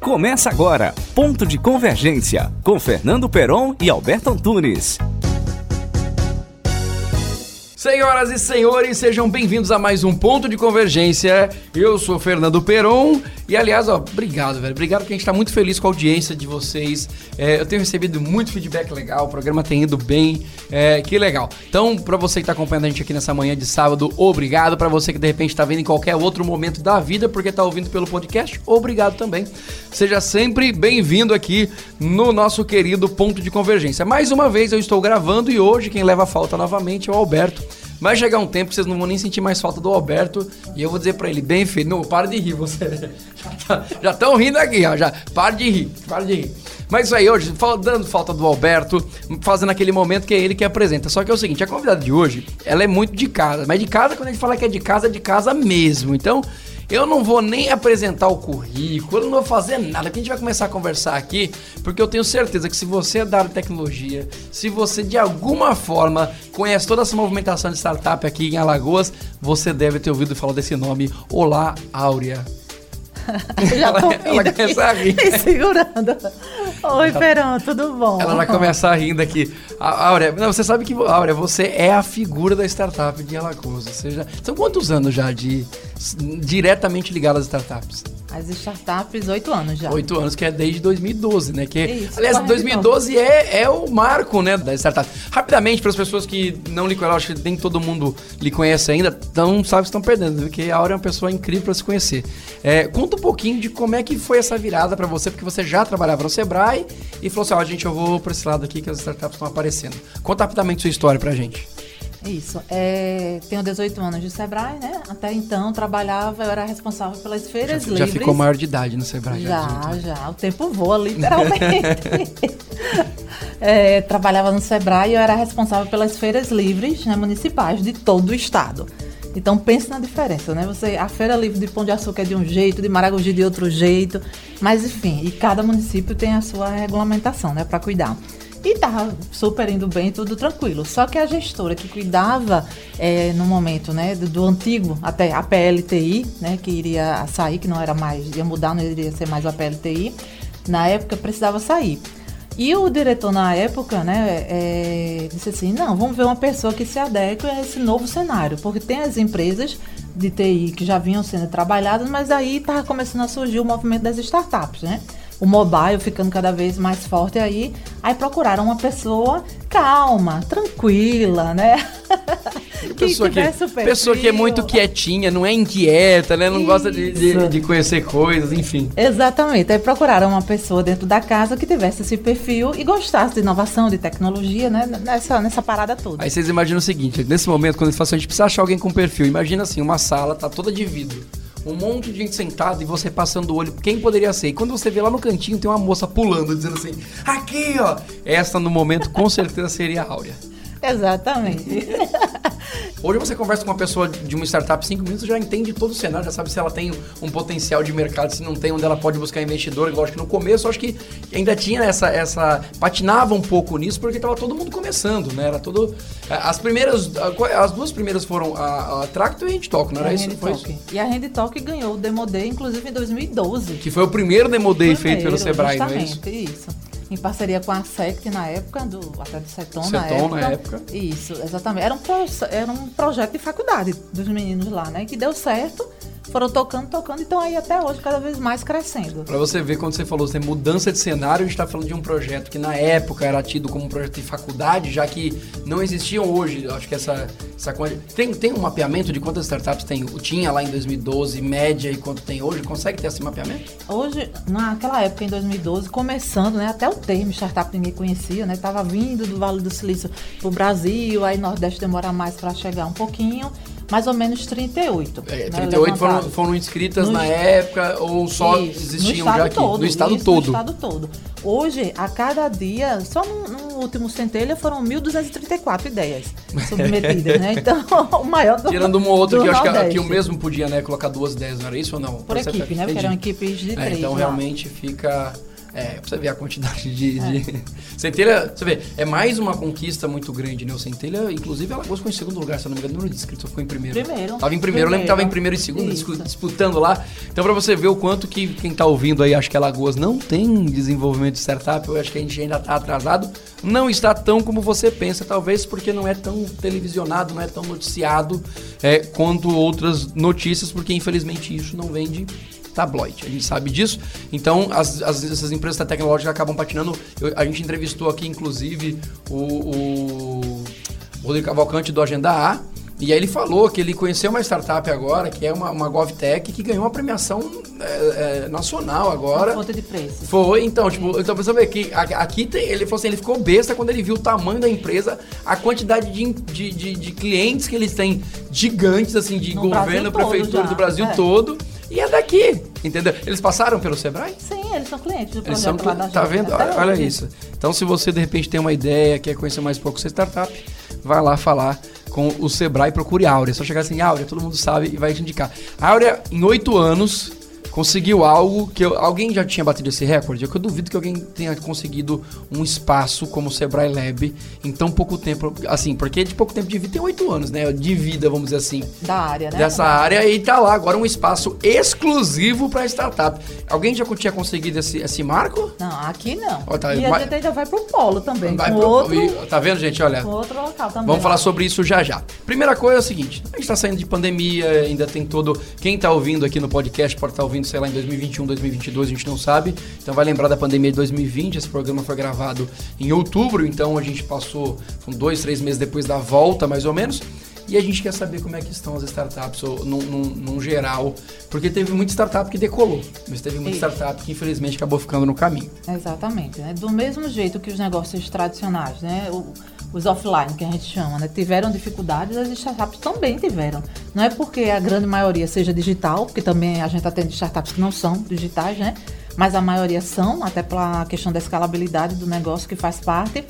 Começa agora, Ponto de Convergência, com Fernando Peron e Alberto Antunes. Senhoras e senhores, sejam bem-vindos a mais um Ponto de Convergência. Eu sou Fernando Peron e, aliás, ó, obrigado, velho. Obrigado porque a gente está muito feliz com a audiência de vocês. É, eu tenho recebido muito feedback legal, o programa tem ido bem, é, que legal. Então, para você que está acompanhando a gente aqui nessa manhã de sábado, obrigado. Para você que de repente está vendo em qualquer outro momento da vida porque está ouvindo pelo podcast, obrigado também. Seja sempre bem-vindo aqui no nosso querido Ponto de Convergência. Mais uma vez eu estou gravando e hoje quem leva a falta novamente é o Alberto. Vai chegar um tempo que vocês não vão nem sentir mais falta do Alberto. E eu vou dizer pra ele, bem feito. Não, para de rir, você. Já estão rindo aqui, ó. Já, para de rir, para de rir. Mas isso aí, hoje, dando falta do Alberto, fazendo aquele momento que é ele que apresenta. Só que é o seguinte, a convidada de hoje, ela é muito de casa. Mas de casa, quando a gente fala que é de casa, é de casa mesmo. Então, eu não vou nem apresentar o currículo, eu não vou fazer nada, que a gente vai começar a conversar aqui, porque eu tenho certeza que se você é da área de tecnologia, se você de alguma forma conhece toda essa movimentação de startup aqui em Alagoas, você deve ter ouvido falar desse nome. Olá, Áurea. Já ela, ela começa a rir. Me segurando. Oi, Perão, tudo bom? Ela vai começar rindo aqui. Áurea, não, você sabe que, Áurea, você é a figura da startup de Alagoas. Ou seja, são quantos anos já de diretamente ligado às startups? As startups, oito anos já. Oito anos, que é desde 2012, né? Que, Isso, aliás, 2012 é, é o marco, né, da startup. Rapidamente, para as pessoas que não lhe conhecem, acho que nem todo mundo lhe conhece ainda, então sabe que estão perdendo, porque a Aura é uma pessoa incrível para se conhecer. É, conta um pouquinho de como é que foi essa virada para você, porque você já trabalhava no Sebrae e falou assim, ó, oh, gente, eu vou para esse lado aqui que as startups estão aparecendo. Conta rapidamente sua história pra gente. Isso. É, tenho 18 anos de Sebrae, né? Até então trabalhava, eu era responsável pelas feiras já, livres. Já ficou maior de idade no Sebrae? Já, já. já. O tempo voa, literalmente. é, trabalhava no Sebrae e eu era responsável pelas feiras livres né, municipais de todo o estado. Então pense na diferença, né? Você, a feira livre de Pão de Açúcar é de um jeito, de Maragogi de outro jeito, mas enfim, e cada município tem a sua regulamentação, né, para cuidar. E tava super indo bem, tudo tranquilo. Só que a gestora que cuidava é, no momento, né, do, do, antigo, até a PLTI, né, que iria sair, que não era mais, ia mudar, não iria ser mais a PLTI, na época precisava sair. E o diretor na época, né, é, disse assim, não, vamos ver uma pessoa que se adeque a esse novo cenário, porque tem as empresas de TI que já vinham sendo trabalhadas, mas aí estava começando a surgir o movimento das startups, né? O mobile ficando cada vez mais forte aí, aí procuraram uma pessoa calma, tranquila, né? que pessoa, que, pessoa que é muito quietinha, não é inquieta, né? Não Isso. gosta de, de, de, conhecer coisas, enfim. Exatamente. Aí procuraram uma pessoa dentro da casa que tivesse esse perfil e gostasse de inovação, de tecnologia, né? Nessa, nessa parada toda. Aí vocês imaginam o seguinte, nesse momento, quando eles falam assim, a gente precisa achar alguém com perfil. Imagina assim, uma sala tá toda de vidro um monte de gente sentada e você passando o olho, quem poderia ser? E quando você vê lá no cantinho, tem uma moça pulando, dizendo assim, aqui, ó. Essa no momento com certeza seria a Áurea. Exatamente. Hoje você conversa com uma pessoa de uma startup cinco minutos, já entende todo o cenário, já sabe se ela tem um potencial de mercado, se não tem, onde ela pode buscar investidor. Lógico que no começo, acho que ainda tinha essa, essa patinava um pouco nisso, porque estava todo mundo começando, né? Era todo as primeiras, as duas primeiras foram a, a Tracto e a Handtalk, não era isso? Foi isso? E a Handtalk ganhou o Demo Day, inclusive em 2012. Que foi o primeiro Demo Day feito pelo Sebrae, não é isso? isso em parceria com a SECT na época, do, até do Seton, Seton na, época. na época. Isso, exatamente. Era um, era um projeto de faculdade dos meninos lá, né? Que deu certo foram tocando, tocando, então aí até hoje cada vez mais crescendo. Para você ver, quando você falou, você mudança de cenário, a gente está falando de um projeto que na época era tido como um projeto de faculdade, já que não existiam hoje, acho que essa, essa coisa... Tem, tem um mapeamento de quantas startups tem, tinha lá em 2012, média e quanto tem hoje? Consegue ter esse mapeamento? Hoje, naquela época, em 2012, começando, né, até o termo startup ninguém conhecia, né, tava vindo do Vale do Silício para o Brasil, aí Nordeste demora mais para chegar um pouquinho, mais ou menos 38. É, 38 né, foram, foram inscritas no na época ou só isso, existiam já aqui? Todo, no estado isso, todo? No estado todo. Hoje, a cada dia, só no, no último centelha foram 1.234 ideias submetidas, né? Então, o maior do Tirando uma outra que eu acho que, que, o mesmo podia né, colocar duas ideias, não era isso ou não? Por, Por equipe, né? Porque eram equipes de é, três. Então, lá. realmente fica É, pra você ver a quantidade de. É. de... Centelha, você vê, é mais uma conquista muito grande, né? O Centelha, inclusive, Alagoas ficou em segundo lugar, se eu não me engano, número de inscritos ficou em primeiro. Primeiro. Tava em primeiro, primeiro. eu lembro que tava em primeiro e segundo, Isso. disputando lá. Então, pra você ver o quanto que quem tá ouvindo aí, acho que Alagoas não tem desenvolvimento de startup, eu acho que a gente ainda tá atrasado. Não está tão como você pensa, talvez porque não é tão televisionado, não é tão noticiado é, quanto outras notícias, porque infelizmente isso não vende tabloide. A gente sabe disso. Então, as, as essas empresas tecnológicas acabam patinando. Eu, a gente entrevistou aqui, inclusive, o, o Rodrigo Cavalcante do Agenda A. E aí ele falou que ele conheceu uma startup agora, que é uma, uma GovTech, que ganhou uma premiação é, é, nacional agora. Uma de preço. Foi, então, tipo, então você vê que aqui tem, ele falou assim, ele ficou besta quando ele viu o tamanho da empresa, a quantidade de, de, de, de clientes que eles têm gigantes, assim, de no governo, prefeitura do Brasil é. todo. E é daqui, entendeu? Eles passaram pelo Sebrae? Sim, eles são clientes do eles projeto são, lá Tá vendo? Olha, olha isso. Então, se você de repente tem uma ideia, quer conhecer mais um pouco sua startup, vai lá falar com o Sebrae, procure a Áurea. É só chegar assim, Áurea, todo mundo sabe e vai te indicar. A Áurea, em oito anos, conseguiu algo que eu, alguém já tinha batido esse recorde. Eu, eu duvido que alguém tenha conseguido um espaço como o Sebrae Lab em tão pouco tempo. Assim, porque de pouco tempo de vida tem oito anos, né? De vida, vamos dizer assim. Da área, né? Dessa área e tá lá agora um espaço exclusivo para startup. Alguém já tinha conseguido esse, esse marco? Não, aqui não. Oh, tá, e a gente ainda vai pro polo também. Vai pro, outro, e, tá vendo, gente? Olha. outro local também. Vamos falar sobre isso já já. Primeira coisa é o seguinte: a gente tá saindo de pandemia, ainda tem todo. Quem tá ouvindo aqui no podcast pode estar tá ouvindo sei lá, em 2021, 2022, a gente não sabe. Então vai lembrar da pandemia de 2020. Esse programa foi gravado em outubro, então a gente passou com dois, três meses depois da volta, mais ou menos. E a gente quer saber como é que estão as startups, ou, num, num, num geral, porque teve muita startup que decolou, mas teve muita Isso. startup que infelizmente acabou ficando no caminho. Exatamente, né? Do mesmo jeito que os negócios tradicionais, né? O, os offline, que a gente chama, né? tiveram dificuldades, as startups também tiveram. Não é porque a grande maioria seja digital, porque também a gente tendo startups que não são digitais, né? Mas a maioria são, até pela questão da escalabilidade do negócio que faz parte.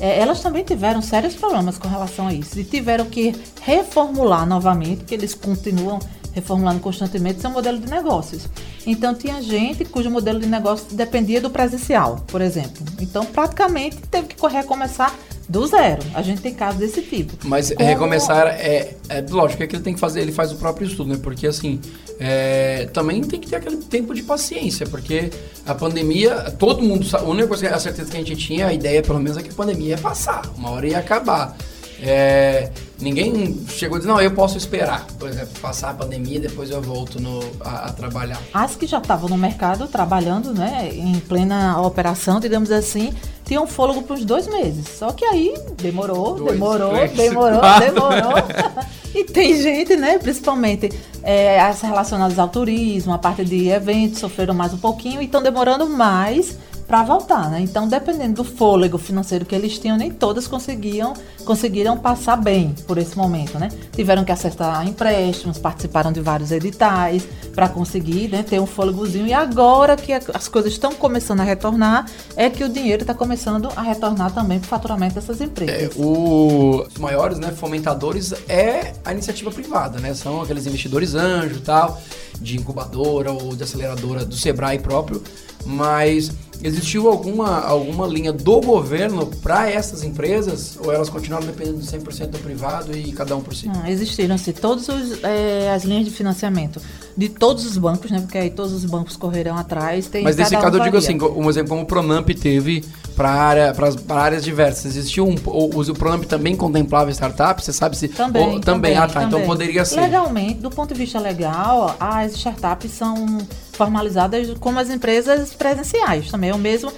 É, elas também tiveram sérios problemas com relação a isso e tiveram que reformular novamente, porque eles continuam reformulando constantemente seu modelo de negócios. Então tinha gente cujo modelo de negócio dependia do presencial, por exemplo. Então praticamente teve que recomeçar do zero. A gente tem casos desse tipo. Mas Como... recomeçar é, é lógico é que ele tem que fazer, ele faz o próprio estudo, né? Porque assim, é, também tem que ter aquele tempo de paciência, porque a pandemia, todo mundo sabe, a única coisa, a certeza que a gente tinha, a ideia pelo menos é que a pandemia ia passar, uma hora ia acabar. É, ninguém chegou e disse, não, eu posso esperar, por exemplo, passar a pandemia e depois eu volto no, a, a, trabalhar. As que já estavam no mercado trabalhando, né, em plena operação, digamos assim, tinham fôlego por uns dois meses. Só que aí demorou, dois, demorou, três, demorou, quatro. demorou. e tem gente, né, principalmente é, as relacionadas ao turismo, a parte de eventos, sofreram mais um pouquinho e estão demorando mais para voltar, né? Então, dependendo do fôlego financeiro que eles tinham, nem todas conseguiam conseguiram passar bem por esse momento, né? Tiveram que acertar empréstimos, participaram de vários editais para conseguir né, ter um fôlegozinho. E agora que as coisas estão começando a retornar, é que o dinheiro está começando a retornar também para o faturamento dessas empresas. É, o, os maiores né, fomentadores é a iniciativa privada, né? São aqueles investidores anjo tal, de incubadora ou de aceleradora do Sebrae próprio, mas Existiu alguma, alguma linha do governo para essas empresas ou elas continuaram dependendo do 100% do privado e cada um por si? Não, existiram-se todas é, as linhas de financiamento de todos os bancos, né? Porque aí todos os bancos correrão atrás. Tem Mas nesse caso eu digo assim, um exemplo como o Pronamp teve para área, áreas diversas. Existiu um. O, o Pronamp também contemplava startups? Você sabe se. Também. Ou, também, também, ah tá. Então também. Então poderia ser. Legalmente, do ponto de vista legal, as startups são formalizadas como as empresas presenciais. Também é o mesmo.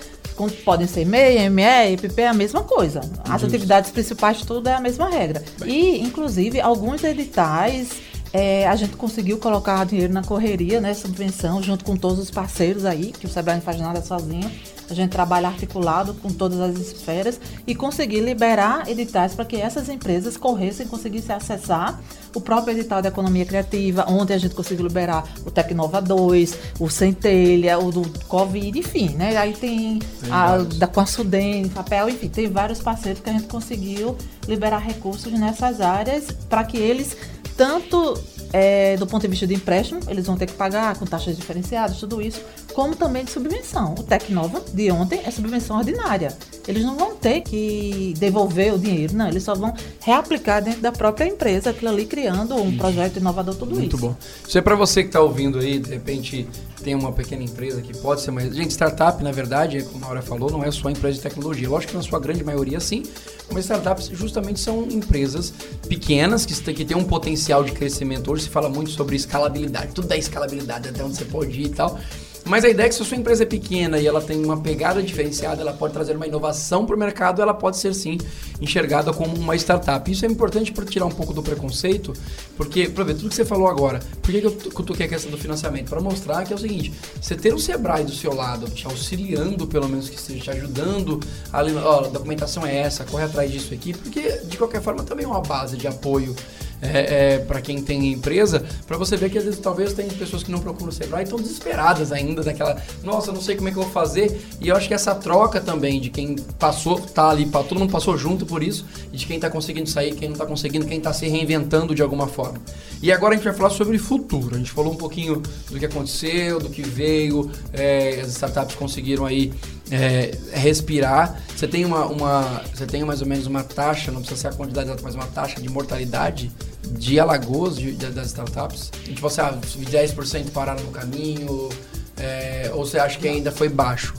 Podem ser MEI, ME, EPP, é a mesma coisa. As atividades principais, tudo é a mesma regra. Bem. E, inclusive, alguns editais é, a gente conseguiu colocar dinheiro na correria, né? Subvenção, junto com todos os parceiros aí, que o Sebrae não faz nada sozinho. A gente trabalha articulado com todas as esferas e conseguir liberar editais para que essas empresas corressem, conseguissem acessar o próprio edital da economia criativa, onde a gente conseguiu liberar o Tecnova 2, o Centelha, o do Covid, enfim, né? Aí tem, tem a, da, com a Sudene, Papel, enfim, tem vários parceiros que a gente conseguiu liberar recursos nessas áreas para que eles tanto é, do ponto de vista de empréstimo, eles vão ter que pagar com taxas diferenciadas, tudo isso, como também de subvenção. O Tecnova de ontem é subvenção ordinária. Eles não vão ter que devolver o dinheiro, não, eles só vão reaplicar dentro da própria empresa, aquilo ali criando um projeto inovador, tudo Muito isso. bom. Isso é para você que está ouvindo aí, de repente tem uma pequena empresa que pode ser mais. Gente, startup, na verdade, como a Maura falou, não é só empresa de tecnologia. Lógico que na sua grande maioria sim, mas startups justamente são empresas pequenas que, que têm um potencial de crescimento. Hoje se fala muito sobre escalabilidade, tudo é escalabilidade, até onde você pode ir e tal. Mas a ideia é que se a sua empresa é pequena e ela tem uma pegada diferenciada, ela pode trazer uma inovação para o mercado, ela pode ser sim enxergada como uma startup. Isso é importante para tirar um pouco do preconceito, porque, para ver, tudo que você falou agora, por que, que eu cutuquei a questão do financiamento? Para mostrar que é o seguinte, você ter o Sebrae do seu lado, te auxiliando, pelo menos que esteja te ajudando, ali, ó, a documentação é essa, corre atrás disso aqui, porque de qualquer forma também é uma base de apoio é, é, para quem tem empresa, para você ver que às vezes talvez tem pessoas que não procuram o Sebrae e estão desesperadas ainda daquela, nossa, não sei como é que eu vou fazer. E eu acho que essa troca também de quem passou, tá ali, todo mundo passou junto por isso, e de quem está conseguindo sair, quem não está conseguindo, quem está se reinventando de alguma forma. E agora a gente vai falar sobre futuro. A gente falou um pouquinho do que aconteceu, do que veio, é, as startups conseguiram aí é, respirar. Você tem uma, uma, você tem mais ou menos uma taxa, não precisa ser a quantidade mas uma taxa de mortalidade de Alagoas, de, de, das startups? Tipo você, ah, 10% pararam no caminho, é, ou você acha que ainda foi baixo?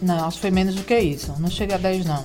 Não, acho que foi menos do que isso. Não chega a 10, não.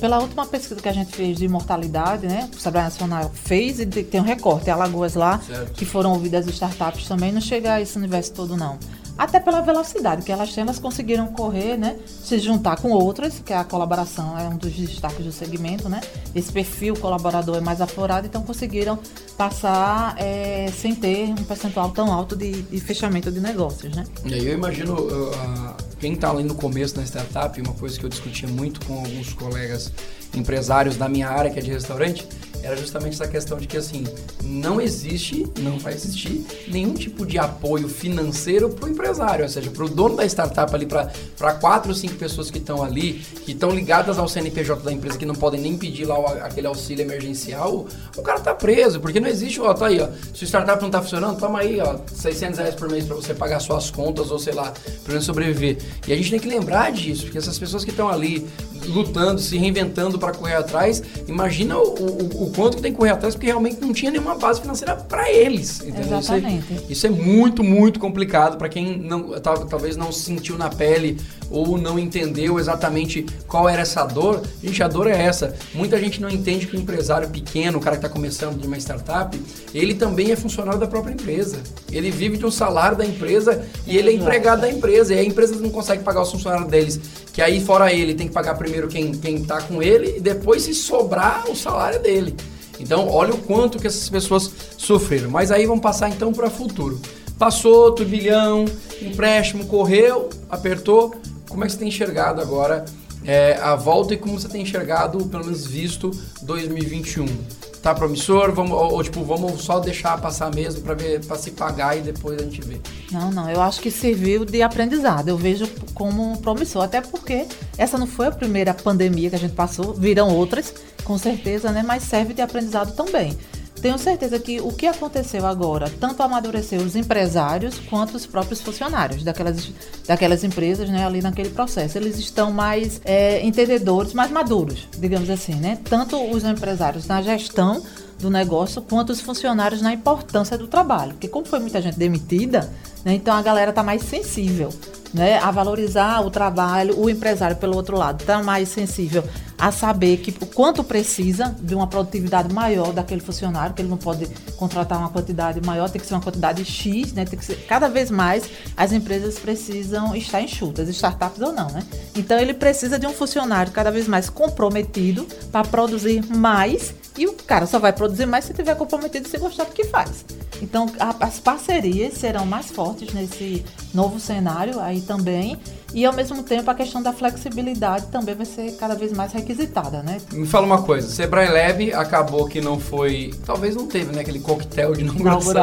Pela última pesquisa que a gente fez de mortalidade, né? O Sebrae Nacional fez e tem um recorte, Alagoas lá, certo. que foram ouvidas as startups também, não chega a esse universo todo, não até pela velocidade que elas têm, elas conseguiram correr, né? Se juntar com outras, que a colaboração é um dos destaques do segmento, né? Esse perfil colaborador é mais aflorado, então conseguiram passar é, sem ter um percentual tão alto de, de, fechamento de negócios, né? E aí eu imagino uh, quem está ali no começo da startup, uma coisa que eu discutia muito com alguns colegas empresários da minha área, que é de restaurante, era justamente essa questão de que assim, não existe, não vai existir nenhum tipo de apoio financeiro para o empresário, ou seja, para o dono da startup ali, para quatro ou cinco pessoas que estão ali, que estão ligadas ao CNPJ da empresa, que não podem nem pedir lá o, aquele auxílio emergencial, o cara tá preso, porque não existe, ó, tá aí, ó, se o startup não tá funcionando, toma aí, ó, 600 reais por mês para você pagar suas contas ou sei lá, para sobreviver. E a gente tem que lembrar disso, porque essas pessoas que estão ali lutando, se reinventando para correr atrás, imagina o, o, o, quanto que tem que correr atrás, porque realmente não tinha nenhuma base financeira para eles. Entendeu? Exatamente. Isso é, isso é muito, muito complicado para quem não, talvez não sentiu na pele ou não entendeu exatamente qual era essa dor. Gente, a dor é essa. Muita gente não entende que o empresário pequeno, o cara que está começando de uma startup, ele também é funcionário da própria empresa. Ele vive de um salário da empresa e ele é empregado da empresa. E a empresa não consegue pagar os funcionários deles, que aí fora ele tem que pagar primeiro quem, quem tá com ele e depois se sobrar o salário dele. Então, olha o quanto que essas pessoas sofreram. Mas aí vamos passar então para futuro. Passou, turbilhão, empréstimo, correu, apertou. Como é que você tem enxergado agora é, a volta e como você tem enxergado, pelo menos visto, 2021? Tá promissor? Vamos, ou, ou tipo, vamos só deixar passar mesmo para ver, para se pagar e depois a gente vê? Não, não. Eu acho que serviu de aprendizado. Eu vejo como promissor, até porque essa não foi a primeira pandemia que a gente passou, virão outras, com certeza, né? Mas serve de aprendizado também. Tenho certeza que o que aconteceu agora tanto amadureceu os empresários quanto os próprios funcionários daquelas, daquelas empresas né, ali naquele processo. Eles estão mais é, entendedores, mais maduros, digamos assim, né? Tanto os empresários na gestão do negócio quanto os funcionários na importância do trabalho. Porque como foi muita gente demitida, né, então a galera está mais sensível né, a valorizar o trabalho, o empresário, pelo outro lado, está mais sensível a saber que o quanto precisa de uma produtividade maior daquele funcionário, que ele não pode contratar uma quantidade maior, tem que ser uma quantidade X, né, tem que ser, cada vez mais as empresas precisam estar enxutas, startups ou não, né? Então ele precisa de um funcionário cada vez mais comprometido para produzir mais e o cara só vai produzir mais se tiver comprometido e se gostar do que faz. Então, a, as parcerias serão mais fortes nesse novo cenário aí também. E ao mesmo tempo a questão da flexibilidade também vai ser cada vez mais requisitada, né? Me fala uma coisa, Sebrae Lab acabou que não foi, talvez não teve, né, aquele coquetel de inauguração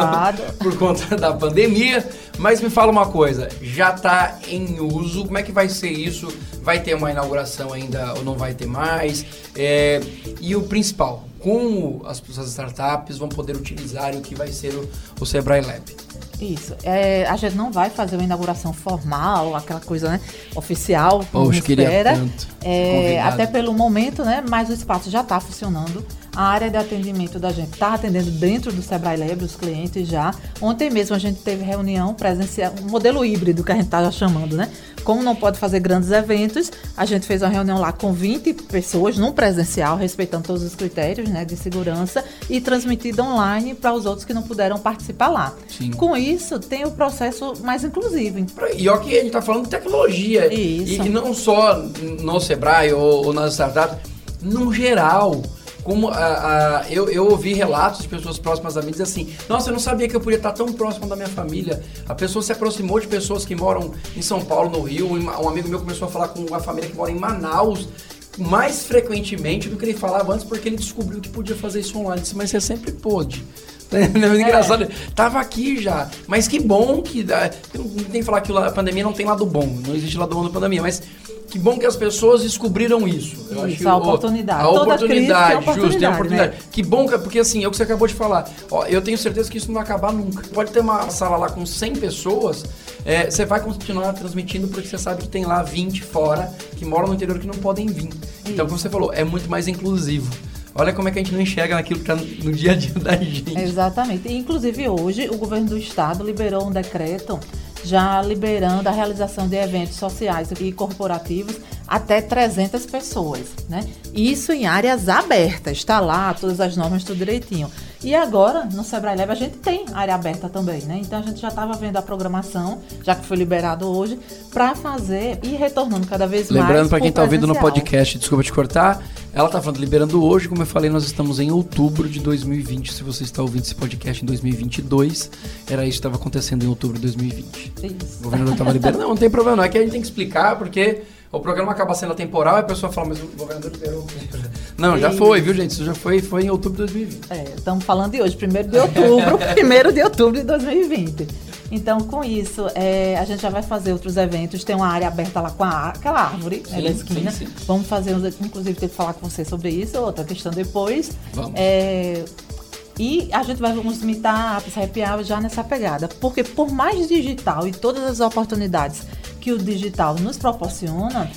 por conta da pandemia, mas me fala uma coisa, já está em uso, como é que vai ser isso? Vai ter uma inauguração ainda ou não vai ter mais? É, e o principal, como as, as startups vão poder utilizar o que vai ser o, o Sebrae Lab? Isso. É, a gente não vai fazer uma inauguração formal, aquela coisa né, oficial, Poxa, queria espera. tanto. É, até pelo momento, né? Mas o espaço já está funcionando. A área de atendimento da gente está atendendo dentro do Sebrae Lab, os clientes já. Ontem mesmo a gente teve reunião presencial, um modelo híbrido que a gente está chamando, né? Como não pode fazer grandes eventos, a gente fez uma reunião lá com 20 pessoas, num presencial, respeitando todos os critérios né, de segurança, e transmitido online para os outros que não puderam participar lá. Sim. Com isso, tem o processo mais inclusivo. E ó que a gente tá falando de tecnologia. Isso. E, e não só no Sebrae ou, ou nas startups, no geral. Como a, a- eu, eu ouvi relatos de pessoas próximas a mim dizer assim: Nossa, eu não sabia que eu podia estar tão próximo da minha família. A pessoa se aproximou de pessoas que moram em São Paulo, no Rio. Um amigo meu começou a falar com uma família que mora em Manaus mais frequentemente do que ele falava antes, porque ele descobriu que podia fazer isso online. Mas você sempre pôde. É engraçado, tava aqui já. Mas que bom que. Não tem que falar que a pandemia não tem lado bom, não existe lado bom da pandemia, mas que bom que as pessoas descobriram isso. Eu Isso, que a oportunidade. A oportunidade, crise tem justo, tem a oportunidade, oportunidade. né? Que bom, que- porque assim, é o que você acabou de falar. Ó, eu tenho certeza que isso não vai acabar nunca. Pode ter uma sala lá com 100 pessoas, é, você vai continuar transmitindo porque você sabe que tem lá 20 fora que moram no interior que não podem vir. Então, como você falou, é muito mais inclusivo. Olha como é que a gente não enxerga naquilo que tá no dia a dia da gente. Exatamente. E, inclusive, hoje, o governo do estado liberou um decreto já liberando a realização de eventos sociais e corporativos até 300 pessoas, né? Isso em áreas abertas, está lá, todas as normas, tudo direitinho. E agora, no Sebrae Lab, a gente tem área aberta também, né? Então, a gente já estava vendo a programação, já que foi liberado hoje, para fazer e retornando cada vez mais Lembrando para quem está ouvindo no podcast, desculpa te cortar, ela tá falando liberando hoje, como eu falei, nós estamos em outubro de 2020. Se você está ouvindo esse podcast em 2022, era isso que estava acontecendo em outubro de 2020. Isso. O governador estava liberando. Não, não tem problema, não. É que a gente tem que explicar, porque o programa acaba sendo atemporal e a pessoa fala, mas o governador liberou. Não, já foi, viu, gente? Isso já foi, foi em outubro de 2020. É, estamos falando de hoje, 1 de outubro, 1 de outubro de 2020. Então, com isso, é, a gente já vai fazer outros eventos. Tem uma área aberta lá com a, aquela árvore né, Sim, da esquina. sim, sim. Vamos fazer, uns- inclusive, ter que falar com você sobre isso, outra questão depois. Vamos. É, e a gente vai uns meetups, happy hour já nessa pegada. Porque por mais digital e todas as oportunidades que o digital nos proporciona,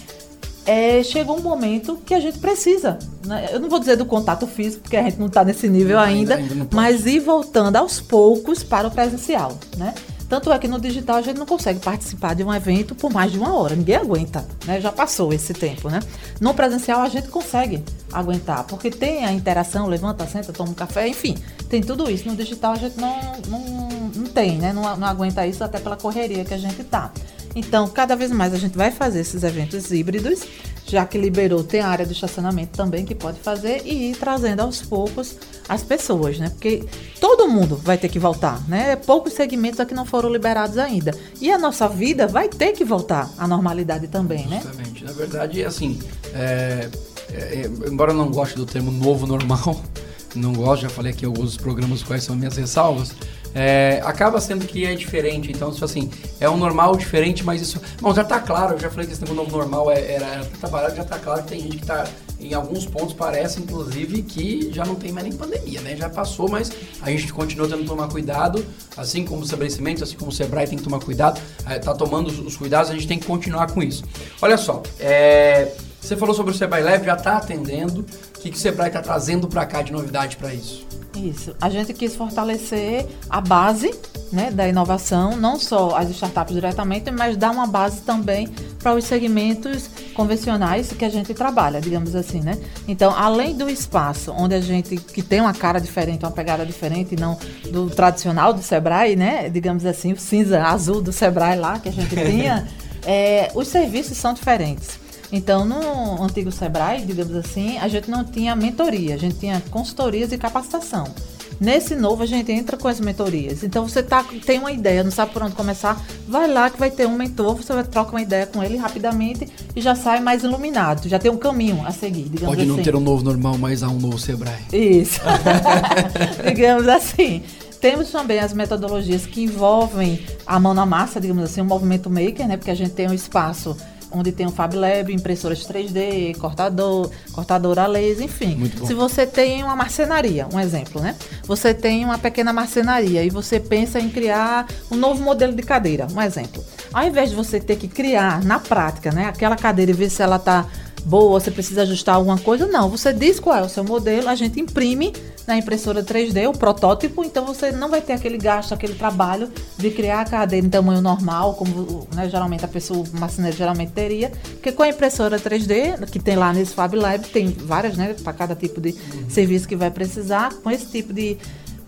é, chegou um momento que a gente precisa. né? Eu não vou dizer do contato físico, porque a gente não está nesse nível Ainda- ainda, ainda não pode. mas ir voltando aos poucos para o presencial. Né? Tanto é que no digital a gente não consegue participar de um evento por mais de uma hora. Ninguém aguenta, né? Já passou esse tempo, né? No presencial a gente consegue aguentar, porque tem a interação, levanta, senta, toma um café, enfim, tem tudo isso. No digital a gente não, não, não tem, né? Não, não aguenta isso até pela correria que a gente tá. Então, cada vez mais a gente vai fazer esses eventos híbridos, já que liberou, tem a área do estacionamento também que pode fazer e ir trazendo aos poucos as pessoas, né? Porque todo mundo vai ter que voltar, né? Poucos segmentos aqui não foram liberados ainda. E a nossa vida vai ter que voltar à normalidade também, né? Justamente. Na verdade, assim, é, é, embora eu não goste do termo novo normal, não gosto, já falei aqui alguns programas quais são minhas ressalvas, é, acaba sendo que é diferente. Então, assim, é um normal diferente, mas isso. Bom, já tá claro, eu já falei que esse novo normal é- era, era trabalhado, já tá claro que tem gente que tá. Em alguns pontos parece, inclusive, que já não tem mais nem pandemia, né? Já passou, mas a gente continua tendo que tomar cuidado, assim como os estabelecimentos, assim como o Sebrae tem que tomar cuidado, é, tá tomando os, os cuidados, a gente tem que continuar com isso. Olha só, é, você falou sobre o Sebrae Leve, já tá atendendo. O que, que o Sebrae tá trazendo para cá de novidade para isso? Isso. A gente quis fortalecer a base né, da inovação, não só as startups diretamente, mas dar uma base também para os segmentos convencionais que a gente trabalha, digamos assim, né? Então, além do espaço onde a gente que tem uma cara diferente, uma pegada diferente, não do tradicional do Sebrae, né? Digamos assim, o cinza azul do Sebrae lá que a gente tinha, é, os serviços são diferentes. Então, no antigo Sebrae, digamos assim, a gente não tinha mentoria, a gente tinha consultorias e capacitação. Nesse novo, a gente entra com as mentorias. Então, você tá, tem uma ideia, não sabe por onde começar, vai lá que vai ter um mentor, você vai trocar uma ideia com ele rapidamente e já sai mais iluminado. Já tem um caminho a seguir, digamos Pode assim. não ter um novo normal, mas há um novo Sebrae. Isso. digamos assim. Temos também as metodologias que envolvem a mão na massa, digamos assim, o movimento maker, né? Porque a gente tem um espaço onde tem um Fab Lab, impressoras 3D, cortador, cortadora a laser, enfim. Se você tem uma marcenaria, um exemplo, né? Você tem uma pequena marcenaria e você pensa em criar um novo modelo de cadeira, um exemplo. Ao invés de você ter que criar na prática, né, aquela cadeira e ver se ela está boa, você precisa ajustar alguma coisa, não. Você diz qual é o seu modelo, a gente imprime na impressora 3D o protótipo, então você não vai ter aquele gasto, aquele trabalho de criar a cadeira em tamanho normal, como né, geralmente a pessoa, o marceneiro geralmente teria, porque com a impressora 3D, que tem lá nesse Fab Lab, tem várias, né, para cada tipo de serviço que vai precisar, com esse tipo de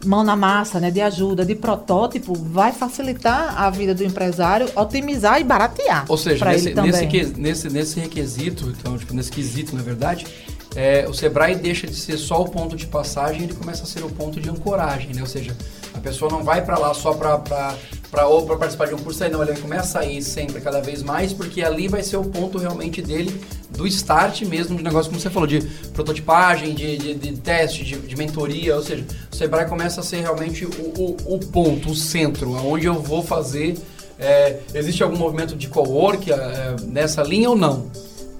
mão na massa, né, de ajuda, de protótipo, vai facilitar a vida do empresário, otimizar e baratear. Ou seja, nesse, nesse, nesse, nesse requisito, então, tipo, nesse quesito, na verdade, é, o Sebrae deixa de ser só o ponto de passagem, ele começa a ser o ponto de ancoragem, né? Ou seja, a pessoa não vai para lá só para para participar de um curso aí não, ele começa a ir sempre cada vez mais, porque ali vai ser o ponto realmente dele do start mesmo de negócio, como você falou, de prototipagem, de, de, de teste, de, de mentoria, ou seja, o Sebrae começa a ser realmente o, o, o ponto, o centro, aonde eu vou fazer. é, existe algum movimento de co-work é, nessa linha ou não?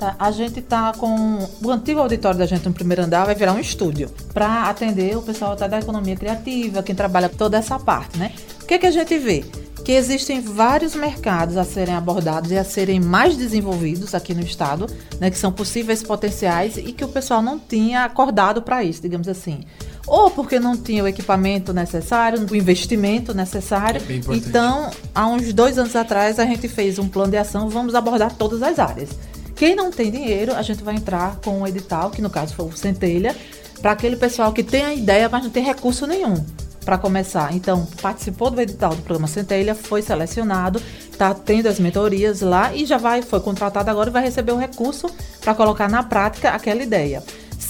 Tá, A gente tá com. O antigo auditório da gente no primeiro andar vai virar um estúdio para atender o pessoal até da economia criativa, quem trabalha toda essa parte, né? O que, que a gente vê? Que existem vários mercados a serem abordados e a serem mais desenvolvidos aqui no estado, né? Que são possíveis potenciais e que o pessoal não tinha acordado para isso, digamos assim. Ou porque não tinha o equipamento necessário, o investimento necessário. É. Então, há uns dois anos atrás, a gente fez um plano de ação, vamos abordar todas as áreas. Quem não tem dinheiro, a gente vai entrar com um edital, que no caso foi o Centelha, para aquele pessoal que tem a ideia, mas não tem recurso nenhum para começar. Então, participou do edital do programa Centelha, foi selecionado, está tendo as mentorias lá e já vai, foi contratado agora e vai receber o recurso para colocar na prática aquela ideia.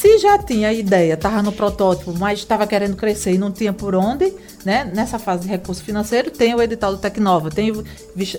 Se já tinha a ideia, estava no protótipo, mas estava querendo crescer e não tinha por onde, né? Nessa fase de recurso financeiro, tem o edital do Tecnova, tem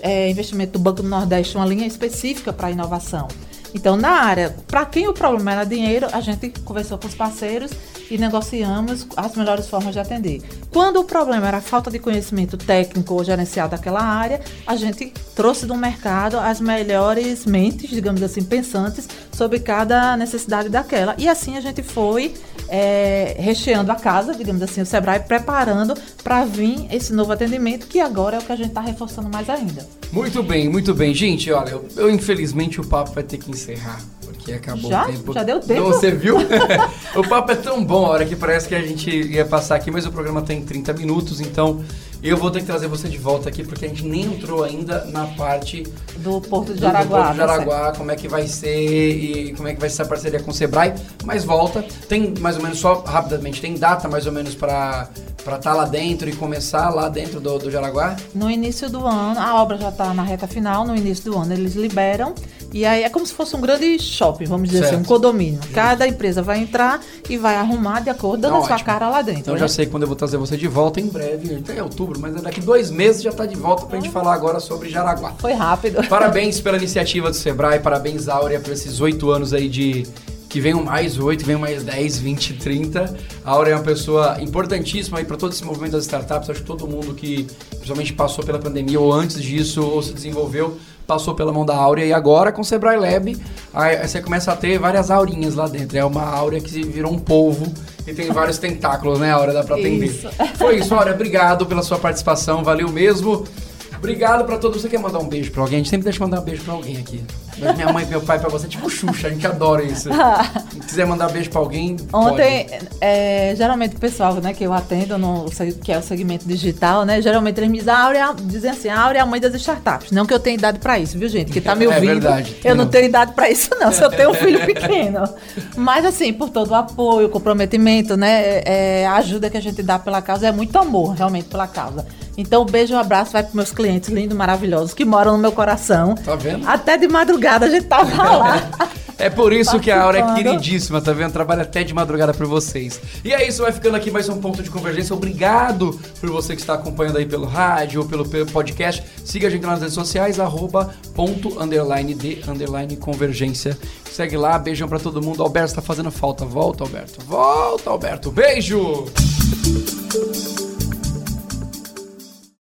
é, investimento do Banco do Nordeste, uma linha específica para inovação. Então, na área, para quem o problema era dinheiro, a gente conversou com os parceiros e negociamos as melhores formas de atender. Quando o problema era a falta de conhecimento técnico ou gerencial daquela área, a gente trouxe do mercado as melhores mentes, digamos assim, pensantes sobre cada necessidade daquela. E assim a gente foi é, recheando a casa, digamos assim, o Sebrae preparando para vir esse novo atendimento, que agora é o que a gente está reforçando mais ainda. Muito bem, muito bem. Gente, olha, eu, eu, infelizmente o papo vai ter que encerrar. Porque acabou Já? o tempo. Já deu tempo? Não, você viu? o papo é tão bom, a hora que parece que a gente ia passar aqui, mas o programa tem 30 minutos, então eu vou ter que trazer você de volta aqui, porque a gente nem entrou ainda na parte Do Porto de Jaraguá. Porto de. Jaraguá, como é que vai ser e como é que vai ser a parceria com o Sebrae. Mas volta, tem mais ou menos só rapidamente, tem data mais ou menos para estar tá lá dentro e começar lá dentro do, do Jaraguá? No início do ano, a obra já está na reta final, no início do ano eles liberam. E aí é como se fosse um grande shopping, vamos dizer Certo. assim, um condomínio. Cada empresa vai entrar e vai arrumar de acordo, dando a sua cara lá dentro. Então né? já sei quando eu vou trazer você de volta em breve, até outubro, mas daqui dois meses já está de volta para a gente falar agora sobre Jaraguá. Foi rápido. Parabéns pela iniciativa do Sebrae, parabéns Áurea por esses oito anos aí de que venham mais oito, venham mais 10, 20, 30. A Áurea é uma pessoa importantíssima aí para todo esse movimento das startups. Acho que todo mundo que principalmente passou pela pandemia ou antes disso ou se desenvolveu passou pela mão da Áurea e agora com o Sebrae Lab aí você começa a ter várias aurinhas lá dentro. É uma Áurea que virou um polvo e tem vários tentáculos, né, Áurea? Dá para atender. Isso. Foi isso, Áurea. Obrigado pela sua participação, valeu mesmo. Obrigado pra todos. Você quer mandar um beijo pra alguém? A gente sempre deixa mandar um beijo pra alguém aqui. Minha mãe e meu pai pra você é tipo Xuxa, a gente adora isso. Se quiser mandar beijo pra alguém, Ontem, é, geralmente o pessoal né, que eu atendo, no, que é o segmento digital, né? Geralmente eles me dizem, Áurea, dizem assim, Áurea é a mãe das startups. Não que eu tenha idade para isso, viu, gente? Que tá me É ouvindo. verdade, eu não não. tenho idade para isso, não. Se eu tenho um filho pequeno. Mas, assim, por todo o apoio, comprometimento, né? é, a ajuda que a gente dá pela causa é muito amor, realmente, pela causa. Então, um beijo e um abraço vai para meus clientes lindos, maravilhosos, que moram no meu coração. Tá vendo? Até de madrugada a gente tava lá. É por isso que a Aura é queridíssima, tá vendo? Trabalha até de madrugada por vocês. E é isso, vai ficando aqui mais um ponto de convergência. Obrigado por você que está acompanhando aí pelo rádio ou pelo podcast. Siga a gente nas redes sociais, arroba ponto underline de underline convergência. Segue lá, beijão pra todo mundo. Alberto tá fazendo falta. Volta, Alberto. Volta, Alberto. Beijo!